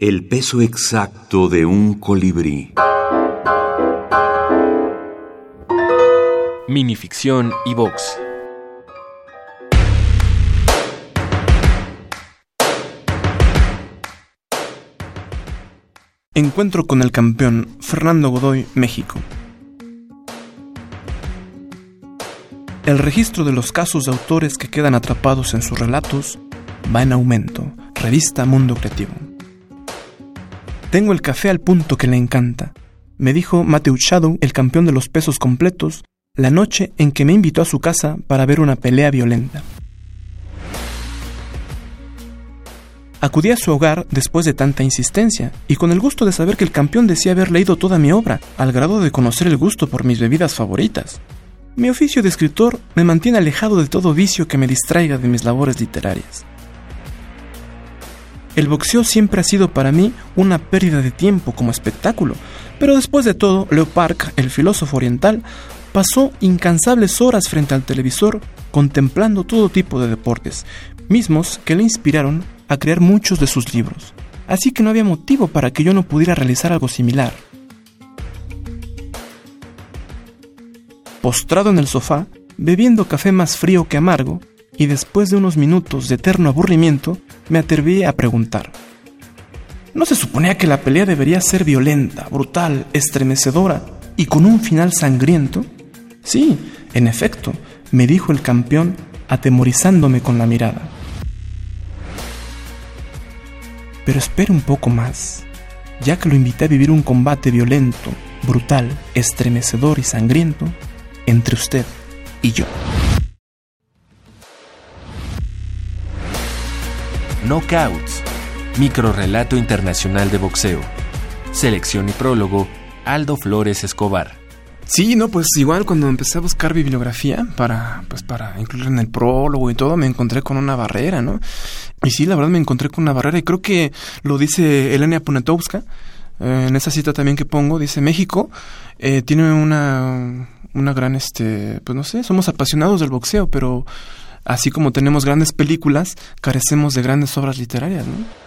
El peso exacto de un colibrí. Minificción y box. Encuentro con el campeón Fernando Godoy, México. El registro de los casos de autores que quedan atrapados en sus relatos va en aumento. Revista Mundo Creativo. Tengo el café al punto que le encanta, me dijo Matthew Shadow, el campeón de los pesos completos, la noche en que me invitó a su casa para ver una pelea violenta. Acudí a su hogar después de tanta insistencia y con el gusto de saber que el campeón decía haber leído toda mi obra, al grado de conocer el gusto por mis bebidas favoritas. Mi oficio de escritor me mantiene alejado de todo vicio que me distraiga de mis labores literarias. El boxeo siempre ha sido para mí una pérdida de tiempo como espectáculo, pero después de todo, Leo Park, el filósofo oriental, pasó incansables horas frente al televisor contemplando todo tipo de deportes, mismos que le inspiraron a crear muchos de sus libros. Así que no había motivo para que yo no pudiera realizar algo similar. Postrado en el sofá, bebiendo café más frío que amargo, y después de unos minutos de eterno aburrimiento, me atreví a preguntar. ¿No se suponía que la pelea debería ser violenta, brutal, estremecedora y con un final sangriento? Sí, en efecto, me dijo el campeón, atemorizándome con la mirada. Pero espere un poco más, ya que lo invité a vivir un combate violento, brutal, estremecedor y sangriento entre usted y yo. Knockouts. Microrrelato internacional de boxeo. Selección y prólogo. Aldo Flores Escobar. Sí, no, pues igual cuando empecé a buscar bibliografía para, pues para incluir en el prólogo y todo, me encontré con una barrera, ¿no? Y sí, la verdad me encontré con una barrera y creo que lo dice Elena Ponetowska, eh, en esa cita también que pongo, dice México eh, tiene una, una gran, este, pues no sé, somos apasionados del boxeo, pero así como tenemos grandes películas, carecemos de grandes obras literarias, ¿no?